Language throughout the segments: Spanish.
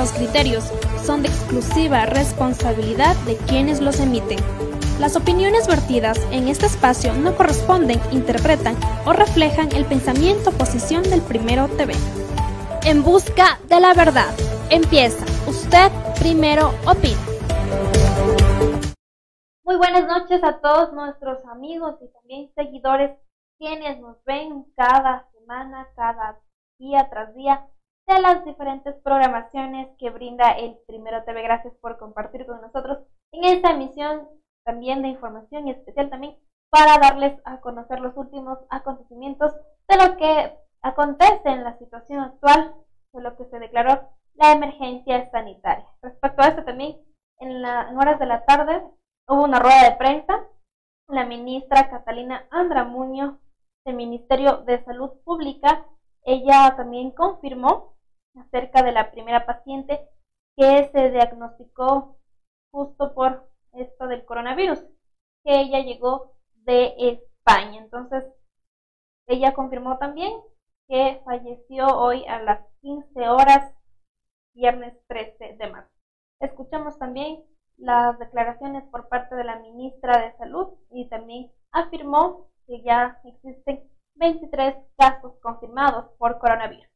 Los criterios son de exclusiva responsabilidad de quienes los emiten. Las opiniones vertidas en este espacio no corresponden, interpretan o reflejan el pensamiento o posición del Primero TV. En busca de la verdad. Empieza. Usted primero opina. Muy buenas noches a todos nuestros amigos y también seguidores quienes nos ven cada semana, cada día tras día de las diferentes programaciones que brinda el Primero TV. Gracias por compartir con nosotros en esta emisión también de información y especial también para darles a conocer los últimos acontecimientos de lo que acontece en la situación actual, de lo que se declaró la emergencia sanitaria. Respecto a esto también, en, en horas de la tarde hubo una rueda de prensa. La ministra Catalina Andramuño del Ministerio de Salud Pública, ella también confirmó acerca de la primera paciente que se diagnosticó justo por esto del coronavirus, que ella llegó de España. Entonces, ella confirmó también que falleció hoy a las 15 horas, viernes 13 de marzo. Escuchamos también las declaraciones por parte de la ministra de Salud y también afirmó que ya existen 23 casos confirmados por coronavirus.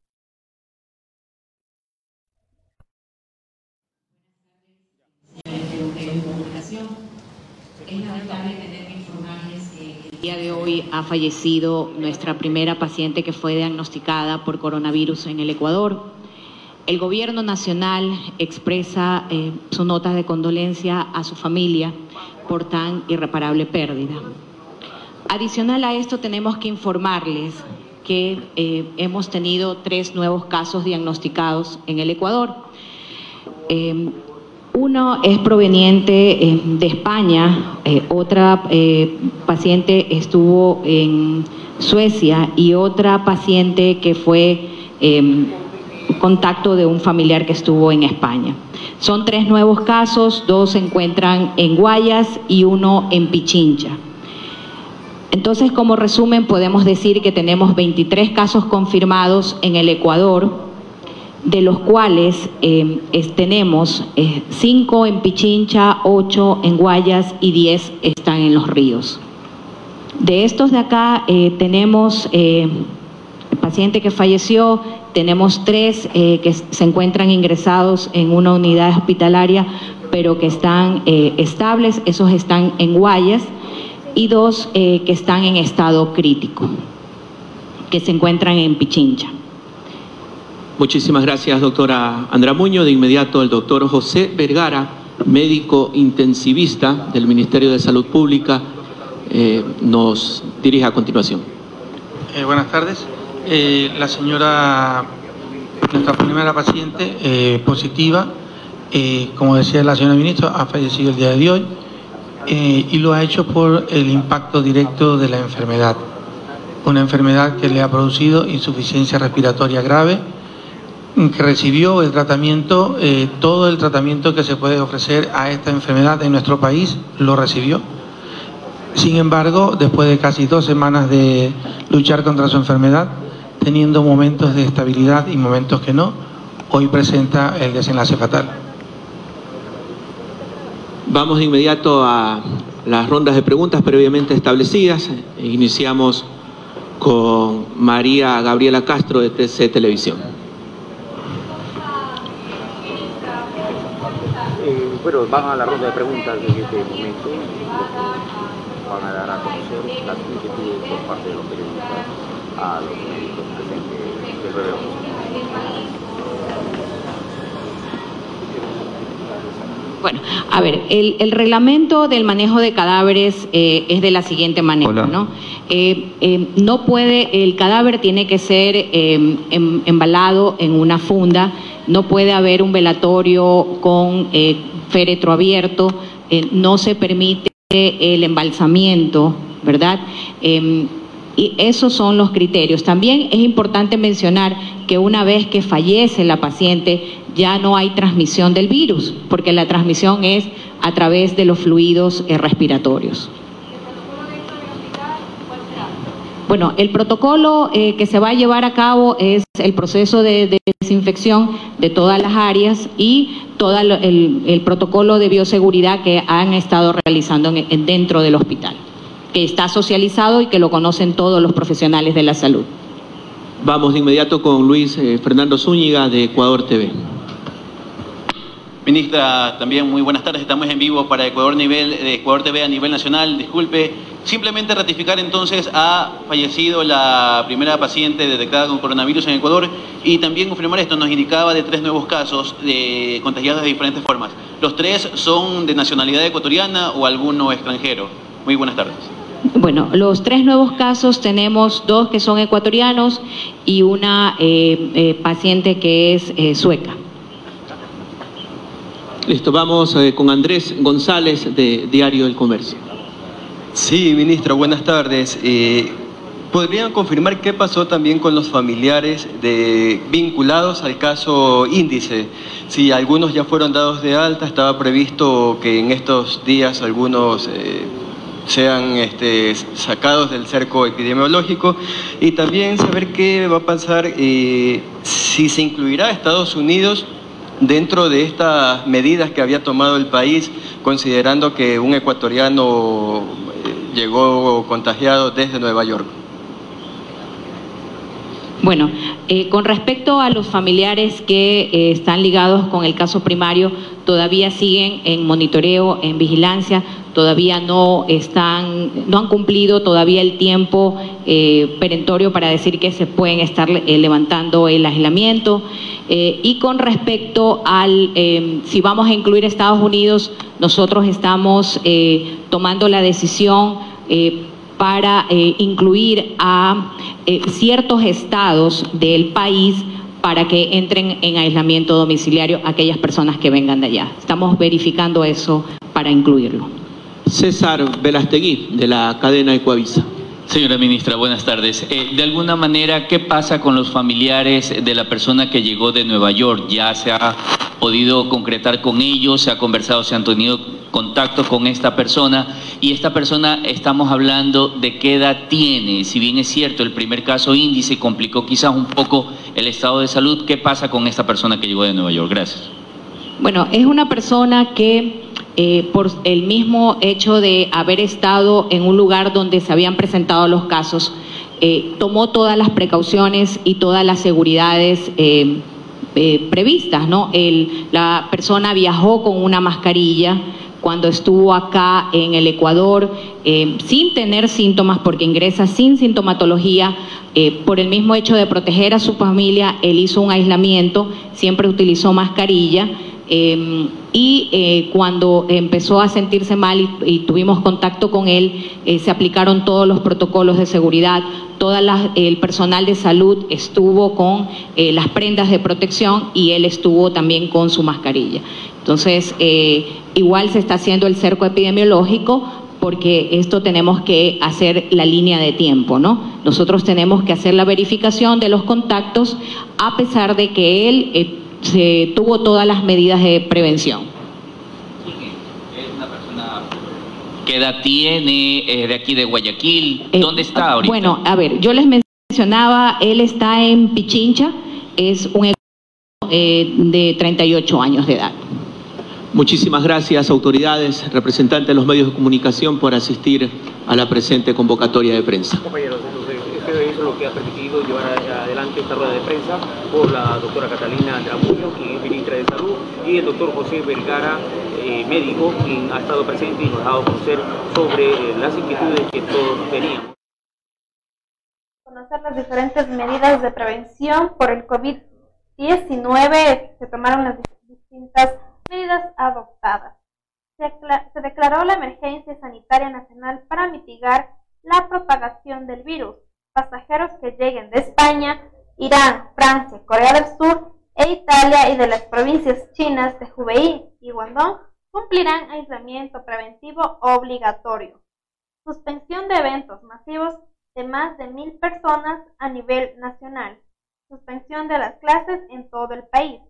Es lamentable tener que informarles que el día de hoy ha fallecido nuestra primera paciente que fue diagnosticada por coronavirus en el Ecuador. El gobierno nacional expresa eh, su nota de condolencia a su familia por tan irreparable pérdida. Adicional a esto, tenemos que informarles que eh, hemos tenido tres nuevos casos diagnosticados en el Ecuador. Eh, uno es proveniente eh, de España, eh, otra eh, paciente estuvo en Suecia y otra paciente que fue em, contacto de un familiar que estuvo en España. Son tres nuevos casos, dos se encuentran en Guayas y uno en Pichincha. Entonces, como resumen, podemos decir que tenemos 23 casos confirmados en el Ecuador, de los cuales eh, tenemos 5 en Pichincha, 8 en Guayas y 10 están en los ríos. De estos de acá eh, tenemos eh, el paciente que falleció, tenemos tres que se encuentran ingresados en una unidad hospitalaria, pero que están estables, esos están en Guayas, y dos que están en estado crítico, que se encuentran en Pichincha. Muchísimas gracias, doctora Andra Muño. De inmediato, el doctor José Vergara, médico intensivista del Ministerio de Salud Pública, eh, nos dirige a continuación. Eh, buenas tardes. Eh, la señora, nuestra primera paciente positiva, como decía la señora ministra, ha fallecido el día de hoy y lo ha hecho por el impacto directo de la enfermedad. Una enfermedad que le ha producido insuficiencia respiratoria grave que recibió el tratamiento, eh, todo el tratamiento que se puede ofrecer a esta enfermedad en nuestro país, lo recibió. Sin embargo, después de casi dos semanas de luchar contra su enfermedad, teniendo momentos de estabilidad y momentos que no, hoy presenta el desenlace fatal. Vamos de inmediato a las rondas de preguntas previamente establecidas. Iniciamos con María Gabriela Castro de TC Televisión. Bueno, van a la ronda de preguntas en este momento. Van a dar a conocer las inquietudes por parte de los periodistas a los médicos presentes del relevo. Bueno, a ver, el, reglamento del manejo de cadáveres eh, es de la siguiente manera, ¿no? Eh, eh, no puede, el cadáver tiene que ser em, embalado en una funda, no puede haber un velatorio con féretro abierto, no se permite el embalsamiento, ¿verdad? Em, y esos son los criterios. También es importante mencionar que una vez que fallece la paciente ya no hay transmisión del virus, porque la transmisión es a través de los fluidos eh, respiratorios. Bueno, el protocolo eh, que se va a llevar a cabo es el proceso de, desinfección de todas las áreas y todo el, protocolo de bioseguridad que han estado realizando dentro del hospital que está socializado y que lo conocen todos los profesionales de la salud. Vamos de inmediato con Luis eh, Fernando Zúñiga de Ecuador TV. Ministra, también muy buenas tardes. Estamos en vivo para Ecuador, nivel, de Ecuador TV a nivel nacional. Disculpe, simplemente ratificar entonces ha fallecido la primera paciente detectada con coronavirus en Ecuador y también confirmar esto. Nos indicaba de tres nuevos casos de contagiados de diferentes formas. ¿Los tres son de nacionalidad ecuatoriana o alguno extranjero? Muy buenas tardes. Bueno, los tres nuevos casos tenemos dos que son ecuatorianos y una eh, eh, paciente que es eh, sueca. Listo, vamos con Andrés González de Diario del Comercio. Sí, ministra, buenas tardes. ¿Podrían confirmar qué pasó también con los familiares de, vinculados al caso índice? Si algunos ya fueron dados de alta, estaba previsto que en estos días algunos sean este, sacados del cerco epidemiológico y también saber qué va a pasar eh, si se incluirá a Estados Unidos dentro de estas medidas que había tomado el país, considerando que un ecuatoriano eh, llegó contagiado desde Nueva York. Bueno, eh, con respecto a los familiares que están ligados con el caso primario, todavía siguen en monitoreo, en vigilancia, todavía no están, no han cumplido todavía el tiempo eh, perentorio para decir que se pueden estar eh, levantando el aislamiento. Eh, y con respecto al si vamos a incluir Estados Unidos, nosotros estamos tomando la decisión para incluir a ciertos estados del país para que entren en aislamiento domiciliario aquellas personas que vengan de allá. Estamos verificando eso para incluirlo. César Velastegui, de la cadena Ecuavisa. Señora ministra, buenas tardes. Eh, de alguna manera, ¿qué pasa con los familiares de la persona que llegó de Nueva York? ¿Ya se ha podido concretar con ellos? ¿Se ha conversado? ¿Se han tenido contacto con esta persona? Y esta persona, estamos hablando de qué edad tiene. Si bien es cierto, el primer caso índice complicó quizás un poco el estado de salud, ¿qué pasa con esta persona que llegó de Nueva York? Gracias. Bueno, es una persona que eh, por el mismo hecho de haber estado en un lugar donde se habían presentado los casos, eh, tomó todas las precauciones y todas las seguridades eh, previstas. la persona viajó con una mascarilla cuando estuvo acá en el Ecuador sin tener síntomas, porque ingresa sin sintomatología, por el mismo hecho de proteger a su familia, él hizo un aislamiento, siempre utilizó mascarilla. Em, y eh, cuando empezó a sentirse mal y, tuvimos contacto con él, eh, se aplicaron todos los protocolos de seguridad, todo el personal de salud estuvo con eh, las prendas de protección y él estuvo también con su mascarilla. Entonces, igual se está haciendo el cerco epidemiológico porque esto tenemos que hacer la línea de tiempo, ¿no? Nosotros tenemos que hacer la verificación de los contactos a pesar de que él se tuvo todas las medidas de prevención. Es una persona ¿Qué edad tiene? ¿Es de aquí de Guayaquil? Eh, ¿Dónde está ahorita? Bueno, a ver, yo les mencionaba, él está en Pichincha, es un eh, de 38 años de edad. Muchísimas gracias, autoridades, representantes de los medios de comunicación, por asistir a la presente convocatoria de prensa eso es lo que ha permitido llevar adelante esta rueda de prensa por la doctora Catalina Andramuño, quien es ministra de Salud, y el doctor José Vergara, eh, médico, quien ha estado presente y nos ha dado conocer sobre eh, las inquietudes que todos teníamos. Conocer las diferentes medidas de prevención por el COVID-19, se tomaron las distintas Medidas adoptadas. Se, declaró la emergencia sanitaria nacional para mitigar la propagación del virus. Pasajeros que lleguen de España, Irán, Francia, Corea del Sur e Italia y de las provincias chinas de Hubei y Guangdong cumplirán aislamiento preventivo obligatorio. Suspensión de eventos masivos de más de mil personas a nivel nacional. Suspensión de las clases en todo el país.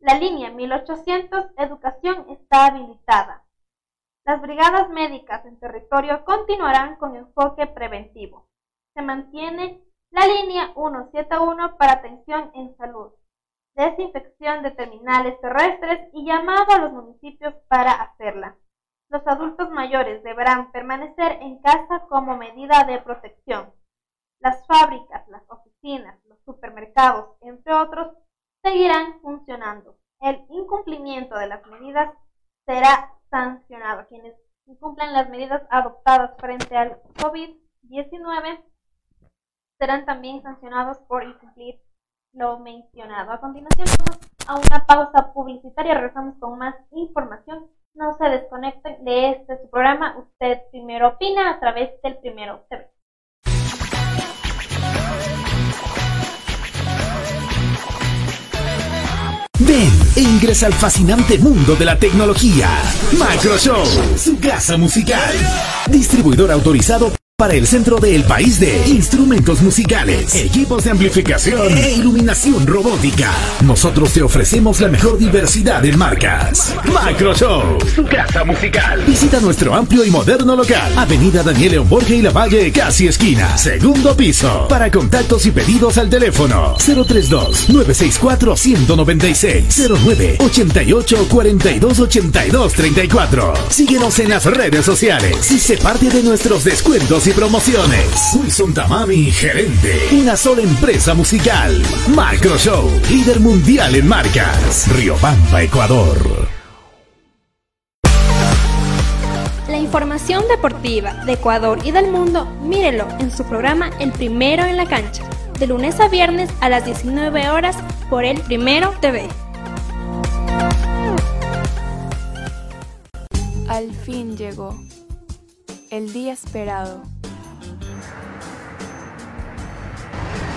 La línea 1800 Educación está habilitada. Las brigadas médicas en territorio continuarán con enfoque preventivo. Mantiene la línea 171 para atención en salud, desinfección de terminales terrestres y llamado a los municipios para hacerla. Los adultos mayores deberán permanecer en casa como medida de protección. Las fábricas, las oficinas, los supermercados, entre otros, seguirán funcionando. El incumplimiento de las medidas será sancionado. Quienes incumplan las medidas adoptadas frente al COVID-19 serán también sancionados por incumplir lo mencionado. A continuación vamos a una pausa publicitaria. Regresamos con más información. No se desconecten de este su programa. Usted primero opina a través del Primero TV. Ven e ingresa al fascinante mundo de la tecnología. Macroshow, su casa musical. Distribuidor autorizado para el centro del país de instrumentos musicales, equipos de amplificación e iluminación robótica. Nosotros te ofrecemos la mejor diversidad de marcas. Macro Show, su casa musical. Visita nuestro amplio y moderno local. Avenida Daniel León Borges y La Valle, casi esquina. Segundo piso. Para contactos y pedidos al teléfono 032 964 196 09 88 42 82 34. Síguenos en las redes sociales y se parte de nuestros descuentos y promociones. Wilson Tamami, gerente. Una sola empresa musical. Macro Show, líder mundial en marcas. Riobamba, Ecuador. La información deportiva de Ecuador y del mundo, mírelo en su programa El Primero en la Cancha, de lunes a viernes a las 19 horas por El Primero TV. Al fin llegó el día esperado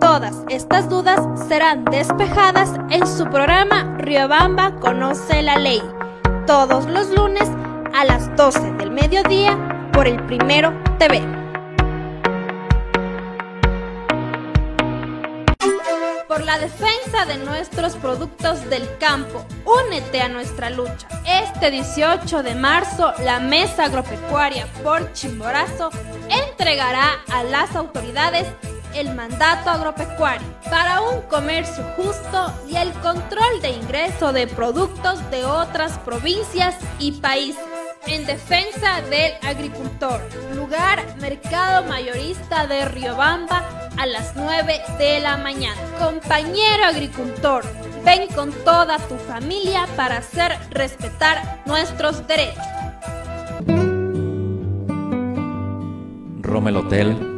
Todas estas dudas serán despejadas en su programa Riobamba Conoce la Ley, todos los lunes a las 12 del mediodía por el Primero TV. Por la defensa de nuestros productos del campo, únete a nuestra lucha. Este 18 de marzo, la Mesa Agropecuaria por Chimborazo entregará a las autoridades el mandato agropecuario para un comercio justo y el control de ingreso de productos de otras provincias y países. En defensa del agricultor. Lugar Mercado Mayorista de Riobamba a las 9 de la mañana. Compañero agricultor, ven con toda tu familia para hacer respetar nuestros derechos. Romel Hotel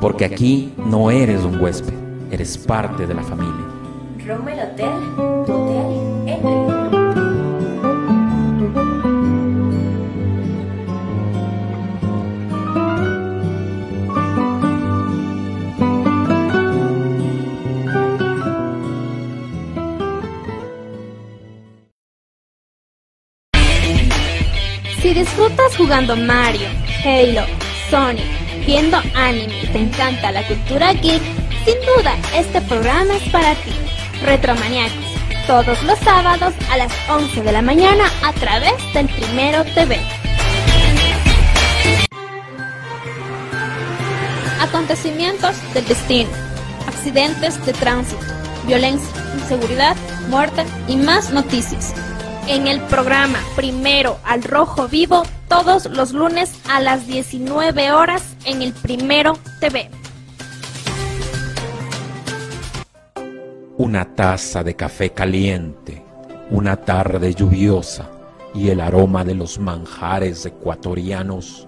porque aquí no eres un huésped, eres parte de la familia. Romel Hotel, tu hotel en Si disfrutas jugando Mario, Halo, Sonic, viendo anime y te encanta la cultura geek, sin duda este programa es para ti. Retromaniacos, todos los sábados a las 11 de la mañana a través del Primero TV. Acontecimientos del destino, accidentes de tránsito, violencia, inseguridad, muerte y más noticias. En el programa Primero al Rojo Vivo, todos los lunes a las 19 horas en el Primero TV. Una taza de café caliente, una tarde lluviosa y el aroma de los manjares ecuatorianos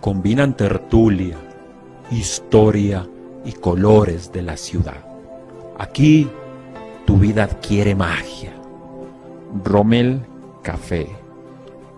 combinan tertulia, historia y colores de la ciudad. Aquí tu vida adquiere magia. Rommel Café,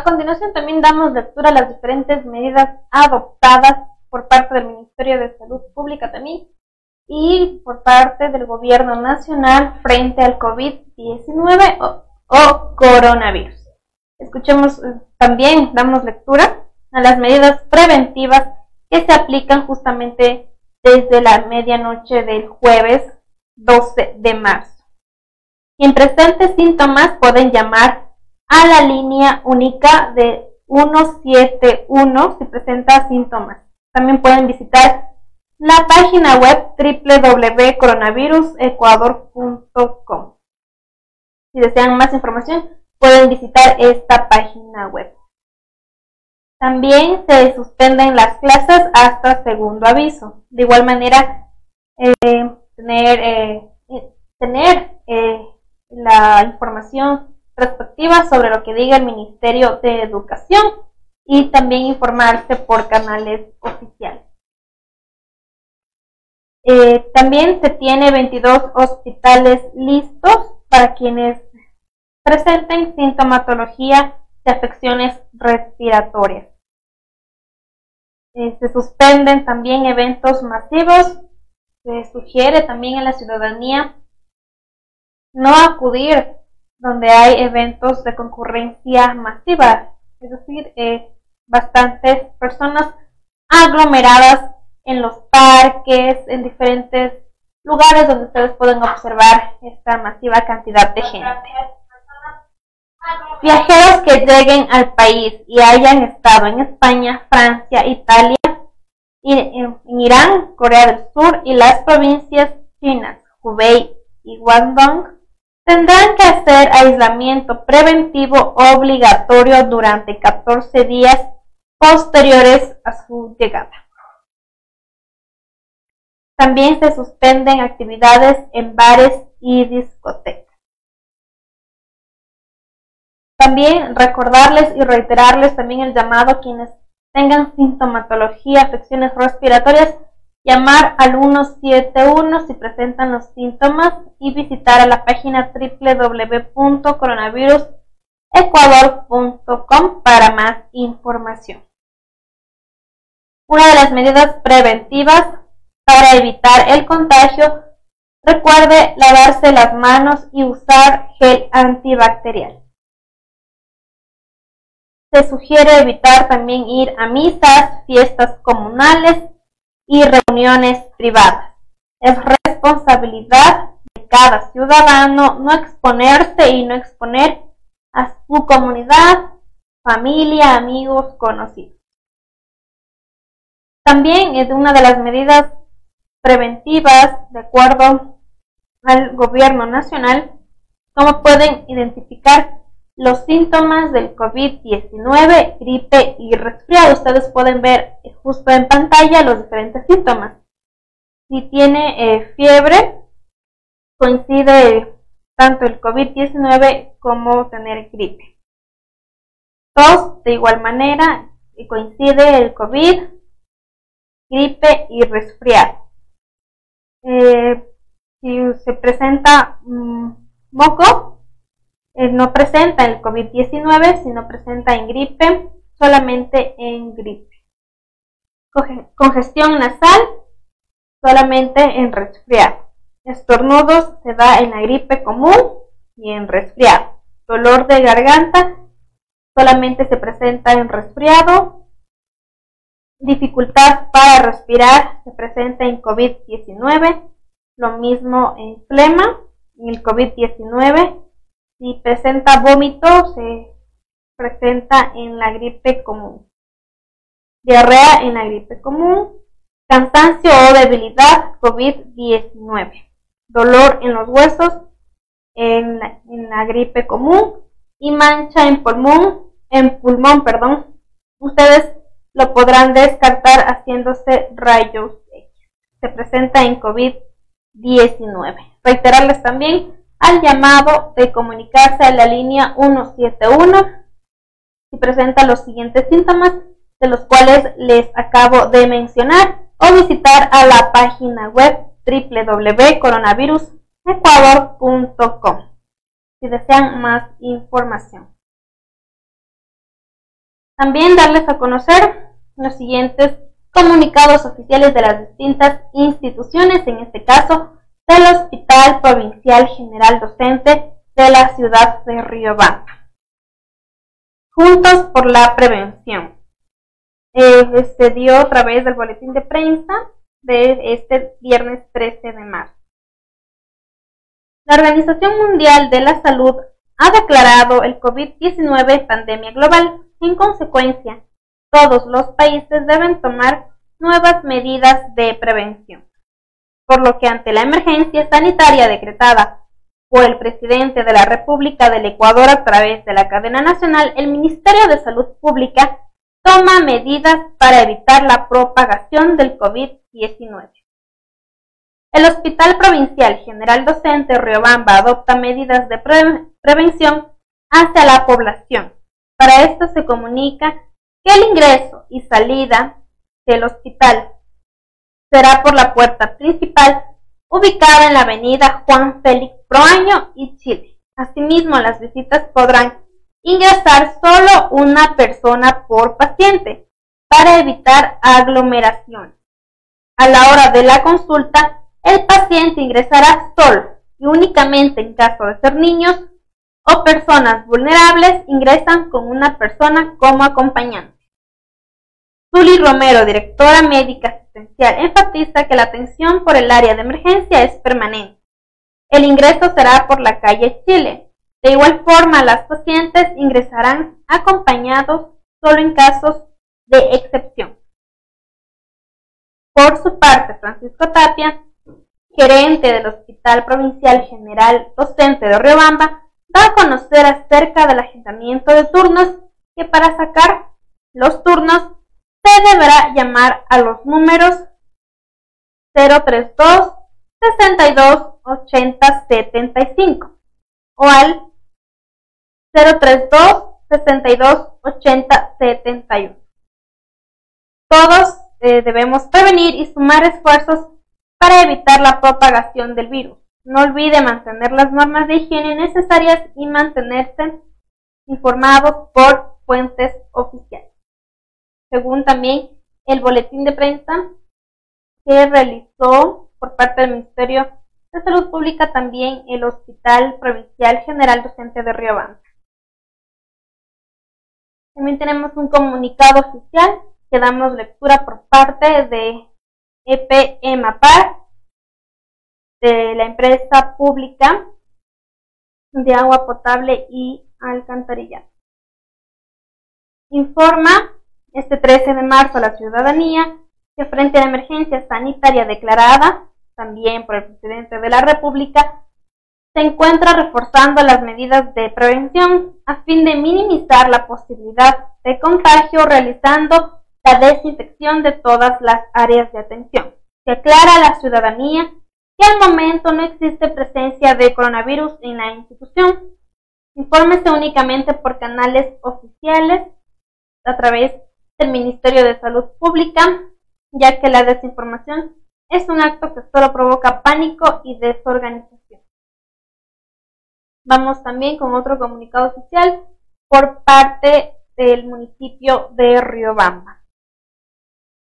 A continuación también damos lectura a las diferentes medidas adoptadas por parte del Ministerio de Salud Pública también y por parte del Gobierno Nacional frente al COVID-19 o, coronavirus. Escuchemos eh, también, damos lectura a las medidas preventivas que se aplican justamente desde la medianoche del jueves 12 de marzo. Quien presente síntomas pueden llamar a la línea única de 171 si presenta síntomas. También pueden visitar la página web www.coronavirusecuador.com. Si desean más información, pueden visitar esta página web. También se suspenden las clases hasta segundo aviso. De igual manera, eh, tener, eh, tener eh, la información respectiva sobre lo que diga el Ministerio de Educación y también informarse por canales oficiales. Eh, también se tiene 22 hospitales listos para quienes presenten sintomatología de afecciones respiratorias. Eh, se suspenden también eventos masivos. Se sugiere también a la ciudadanía no acudir donde hay eventos de concurrencia masiva, es decir, eh, bastantes personas aglomeradas en los parques, en diferentes lugares donde ustedes pueden observar esta masiva cantidad de gente. Viajeros que lleguen al país y hayan estado en España, Francia, Italia, en Irán, Corea del Sur y las provincias chinas, Hubei y Guangdong, tendrán que hacer aislamiento preventivo obligatorio durante 14 días posteriores a su llegada. También se suspenden actividades en bares y discotecas. También recordarles y reiterarles también el llamado a quienes tengan sintomatología, afecciones respiratorias, llamar al 171 si presentan los síntomas y visitar a la página www.coronavirus ecuador.com para más información. Una de las medidas preventivas para evitar el contagio, recuerde lavarse las manos y usar gel antibacterial. Se sugiere evitar también ir a misas, fiestas comunales y reuniones privadas. Es responsabilidad de cada ciudadano no exponerse y no exponer a su comunidad, familia, amigos, conocidos. También es una de las medidas preventivas, de acuerdo al gobierno nacional, cómo pueden identificar los síntomas del COVID-19, gripe y resfriado. Ustedes pueden ver justo en pantalla los diferentes síntomas. Si tiene eh, fiebre, coincide tanto el COVID-19 como tener gripe. Tos, de igual manera, coincide el COVID, gripe y resfriado. Eh, si se presenta moco, eh, no presenta el COVID-19, sino presenta en gripe, solamente en gripe. Congestión nasal, solamente en resfriado. Estornudos se da en la gripe común y en resfriado. Dolor de garganta solamente se presenta en resfriado. Dificultad para respirar se presenta en COVID-19. Lo mismo en flema, en el COVID-19. Si presenta vómito, se presenta en la gripe común. Diarrea en la gripe común. Cansancio o debilidad, COVID-19 dolor en los huesos, en la, gripe común y mancha en pulmón, en pulmón, perdón. Ustedes lo podrán descartar haciéndose rayos X. Se presenta en COVID-19. Reiterarles también al llamado de comunicarse a la línea 171 si presenta los siguientes síntomas de los cuales les acabo de mencionar o visitar a la página web www.coronavirusecuador.com si desean más información. También darles a conocer los siguientes comunicados oficiales de las distintas instituciones, en este caso del Hospital Provincial General Docente de la ciudad de Riobamba. Juntos por la prevención. Eh, se dio a través del boletín de prensa de este viernes 13 de marzo. La Organización Mundial de la Salud ha declarado el COVID-19 pandemia global. En consecuencia, todos los países deben tomar nuevas medidas de prevención. Por lo que ante la emergencia sanitaria decretada por el presidente de la República del Ecuador a través de la cadena nacional, el Ministerio de Salud Pública toma medidas para evitar la propagación del COVID-19. El Hospital Provincial General Docente Riobamba adopta medidas de prevención hacia la población. Para esto se comunica que el ingreso y salida del hospital será por la puerta principal ubicada en la avenida Juan Félix Proaño y Chile. Asimismo, las visitas podrán ingresar solo una persona por paciente para evitar aglomeración. A la hora de la consulta, el paciente ingresará solo y únicamente en caso de ser niños o personas vulnerables ingresan con una persona como acompañante. Zuli Romero, directora médica asistencial, enfatiza que la atención por el área de emergencia es permanente. El ingreso será por la calle Chile, de igual forma, las pacientes ingresarán acompañados solo en casos de excepción. Por su parte, Francisco Tapia, gerente del Hospital Provincial General Docente de Riobamba, da a conocer acerca del agendamiento de turnos que para sacar los turnos se deberá llamar a los números 032 62 80 75 o al 032 62 80 71. Todos eh, debemos prevenir y sumar esfuerzos para evitar la propagación del virus. No olvide mantener las normas de higiene necesarias y mantenerse informados por fuentes oficiales. Según también el boletín de prensa que realizó por parte del Ministerio de Salud Pública también el Hospital Provincial General Docente de Riobamba. También tenemos un comunicado oficial que damos lectura por parte de EPMAPAR, de la empresa pública de agua potable y alcantarillado. Informa este 13 de marzo la ciudadanía que frente a la emergencia sanitaria declarada, también por el presidente de la República, se encuentra reforzando las medidas de prevención a fin de minimizar la posibilidad de contagio realizando la desinfección de todas las áreas de atención. Se aclara a la ciudadanía que al momento no existe presencia de coronavirus en la institución. Infórmese únicamente por canales oficiales a través del Ministerio de Salud Pública, ya que la desinformación es un acto que solo provoca pánico y desorganización. Vamos también con otro comunicado oficial por parte del municipio de Riobamba.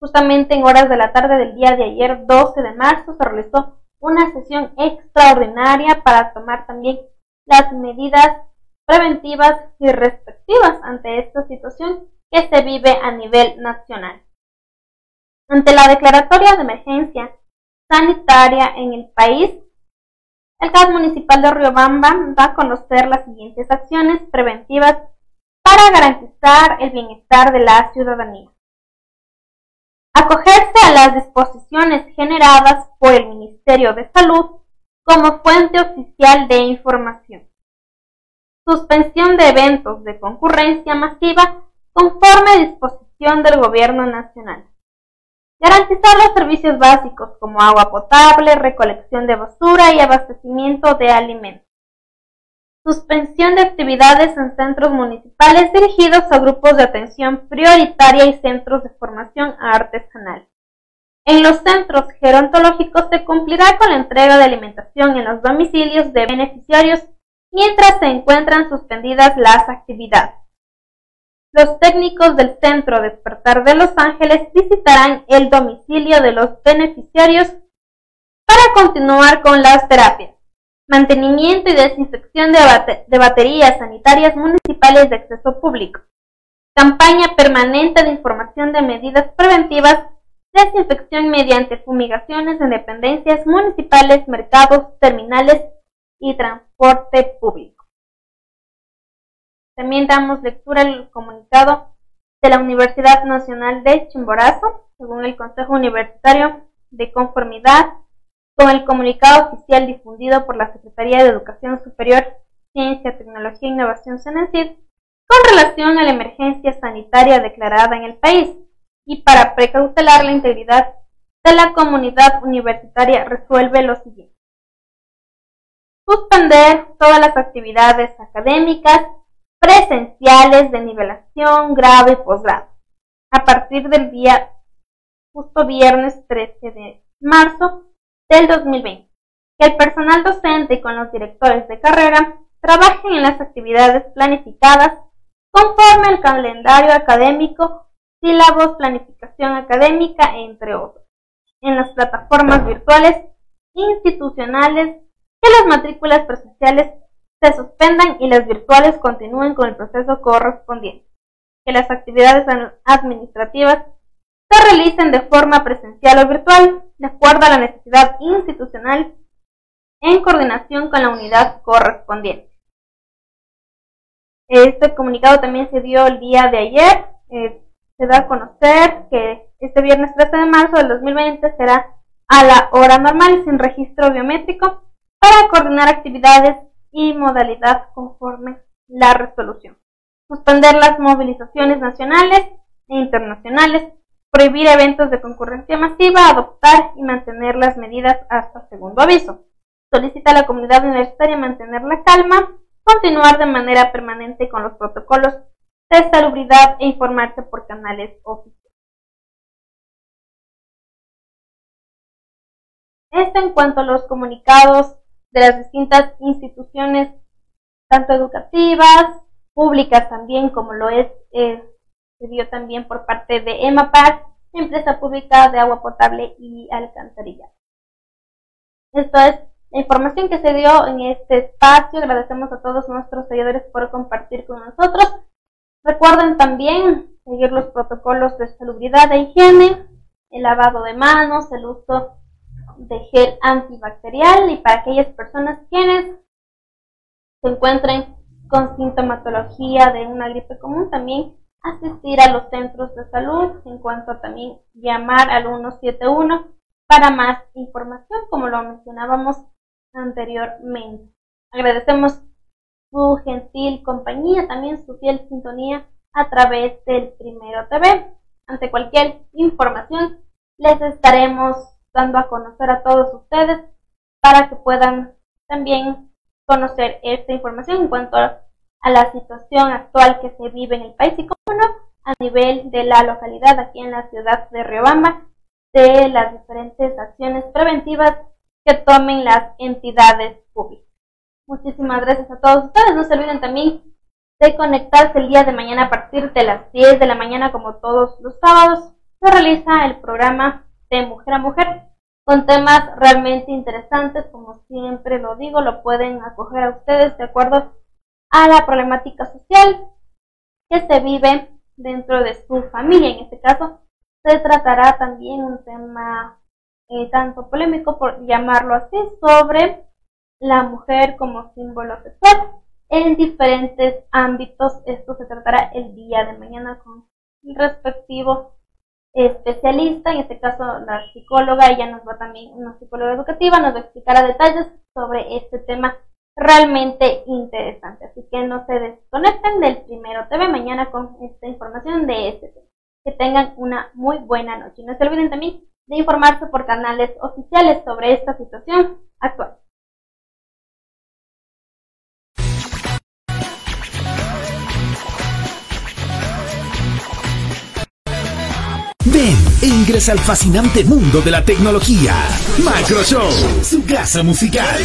Justamente en horas de la tarde del día de ayer, 12 de marzo, se realizó una sesión extraordinaria para tomar también las medidas preventivas y respectivas ante esta situación que se vive a nivel nacional. Ante la declaratoria de emergencia sanitaria en el país, el CAS municipal de Riobamba va a conocer las siguientes acciones preventivas para garantizar el bienestar de la ciudadanía. Acogerse a las disposiciones generadas por el Ministerio de Salud como fuente oficial de información. Suspensión de eventos de concurrencia masiva conforme disposición del Gobierno Nacional. Garantizar los servicios básicos como agua potable, recolección de basura y abastecimiento de alimentos. Suspensión de actividades en centros municipales dirigidos a grupos de atención prioritaria y centros de formación artesanal. En los centros gerontológicos se cumplirá con la entrega de alimentación en los domicilios de beneficiarios mientras se encuentran suspendidas las actividades. Los técnicos del Centro Despertar de Los Ángeles visitarán el domicilio de los beneficiarios para continuar con las terapias, mantenimiento y desinfección de, baterías sanitarias municipales de acceso público, campaña permanente de información de medidas preventivas, desinfección mediante fumigaciones en dependencias municipales, mercados, terminales y transporte público. También damos lectura al comunicado de la Universidad Nacional de Chimborazo, según el Consejo Universitario de Conformidad con el comunicado oficial difundido por la Secretaría de Educación Superior, Ciencia, Tecnología e Innovación CENESID con relación a la emergencia sanitaria declarada en el país y para precautelar la integridad de la comunidad universitaria resuelve lo siguiente. Suspender todas las actividades académicas presenciales de nivelación, grado y posgrado. A partir del día justo viernes 13 de marzo del 2020. Que el personal docente con los directores de carrera trabajen en las actividades planificadas conforme al calendario académico, sílabos, planificación académica, entre otros, en las plataformas virtuales institucionales que las matrículas presenciales se suspendan y las virtuales continúen con el proceso correspondiente. Que las actividades administrativas se realicen de forma presencial o virtual, de acuerdo a la necesidad institucional, en coordinación con la unidad correspondiente. Este comunicado también se dio el día de ayer. Eh, se da a conocer que este viernes 13 de marzo del 2020 será a la hora normal sin registro biométrico para coordinar actividades y modalidad conforme la resolución. Suspender las movilizaciones nacionales e internacionales, prohibir eventos de concurrencia masiva, adoptar y mantener las medidas hasta segundo aviso. Solicita a la comunidad universitaria mantener la calma, continuar de manera permanente con los protocolos de salubridad e informarse por canales oficiales. Esto en cuanto a los comunicados de las distintas instituciones, tanto educativas públicas también, como lo es, eh, se dio también por parte de EMAPAR, empresa pública de agua potable y alcantarilla. Esto es la información que se dio en este espacio. Agradecemos a todos nuestros seguidores por compartir con nosotros. Recuerden también seguir los protocolos de salubridad e higiene, el lavado de manos, el uso de gel antibacterial y para aquellas personas quienes se encuentren con sintomatología de una gripe común, también asistir a los centros de salud, en cuanto a también llamar al 171 para más información, como lo mencionábamos anteriormente. Agradecemos su gentil compañía, también su fiel sintonía a través del Primero TV. Ante cualquier información, les estaremos dando a conocer a todos ustedes para que puedan también conocer esta información en cuanto a, la situación actual que se vive en el país y, como no, a nivel de la localidad aquí en la ciudad de Riobamba, de las diferentes acciones preventivas que tomen las entidades públicas. Muchísimas gracias a todos ustedes. No se olviden también de conectarse el día de mañana a partir de las 10 de la mañana, como todos los sábados. Se realiza el programa de Mujer a Mujer con temas realmente interesantes, como siempre lo digo, lo pueden acoger a ustedes de acuerdo a la problemática social que se vive dentro de su familia. En este caso, se tratará también un tema eh, tanto polémico, por llamarlo así, sobre la mujer como símbolo sexual en diferentes ámbitos. Esto se tratará el día de mañana con el respectivo especialista, en este caso la psicóloga, ella nos va también, una psicóloga educativa, nos va a explicar a detalles sobre este tema realmente interesante. Así que no se desconecten del primero TV mañana con esta información de este tema. Que tengan una muy buena noche. No se olviden también de informarse por canales oficiales sobre esta situación actual. Ven e ingresa al fascinante mundo de la tecnología. Macroshow, su casa musical.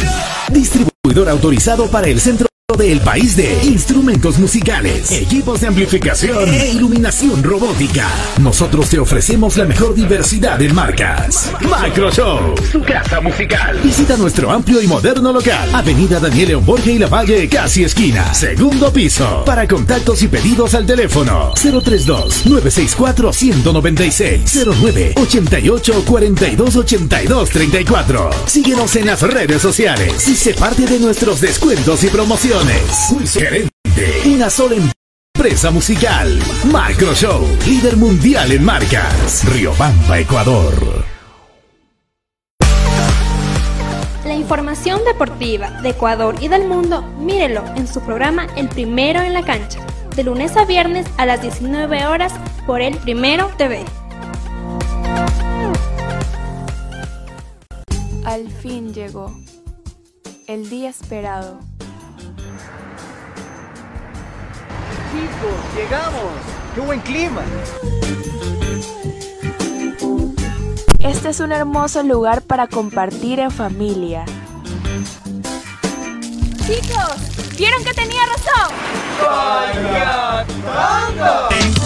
Distribuidor autorizado para el centro del país de instrumentos musicales, equipos de amplificación e iluminación robótica. Nosotros te ofrecemos la mejor diversidad en marcas. Macro Show, su casa musical. Visita nuestro amplio y moderno local. Avenida Daniel León Borges y La Valle, casi esquina. Segundo piso. Para contactos y pedidos al teléfono 032 964 196 09 88 42 82 34. Síguenos en las redes sociales y sé parte de nuestros descuentos y promociones. Muy gerente. Una sola empresa musical. Macro Show. Líder mundial en marcas. Riobamba, Ecuador. La información deportiva de Ecuador y del mundo, mírelo en su programa El Primero en la Cancha, de lunes a viernes a las 19 horas por El Primero TV. Al fin llegó el día esperado chicos, llegamos. ¡Qué buen clima! Este es un hermoso lugar para compartir en familia. Chicos, ¿vieron que tenía razón?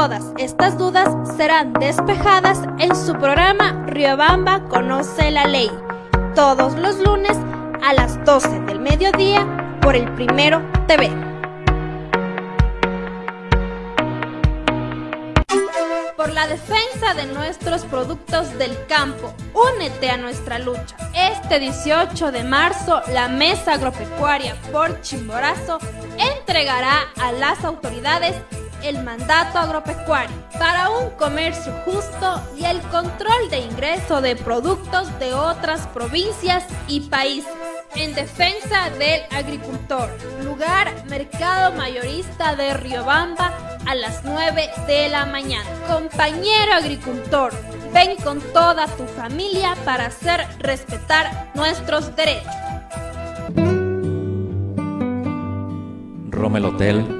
Todas estas dudas serán despejadas en su programa Riobamba Conoce la Ley, todos los lunes a las 12 del mediodía por el Primero TV. Por la defensa de nuestros productos del campo, únete a nuestra lucha. Este 18 de marzo, la Mesa Agropecuaria por Chimborazo entregará a las autoridades el mandato agropecuario para un comercio justo y el control de ingreso de productos de otras provincias y países. en defensa del agricultor. Lugar Mercado Mayorista de Riobamba a las 9 de la mañana. Compañero agricultor, ven con toda tu familia para hacer respetar nuestros derechos. Rommel Hotel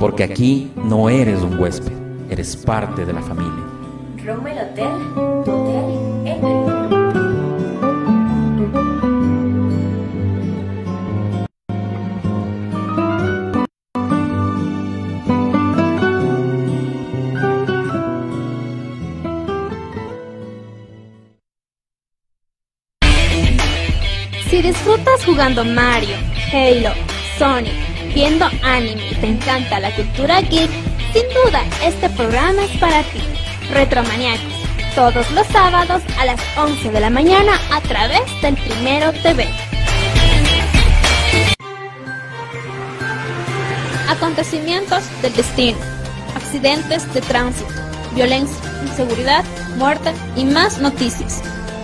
Porque aquí no eres un huésped, eres parte de la familia. Rommel Hotel, tu hotel en. Si disfrutas jugando Mario, Halo, Sonic, viendo anime te encanta la cultura geek, sin duda este programa es para ti. Retromaniacos, todos los sábados a las 11 de la mañana a través del Primero TV. Acontecimientos del destino, accidentes de tránsito, violencia, inseguridad, muerte y más noticias.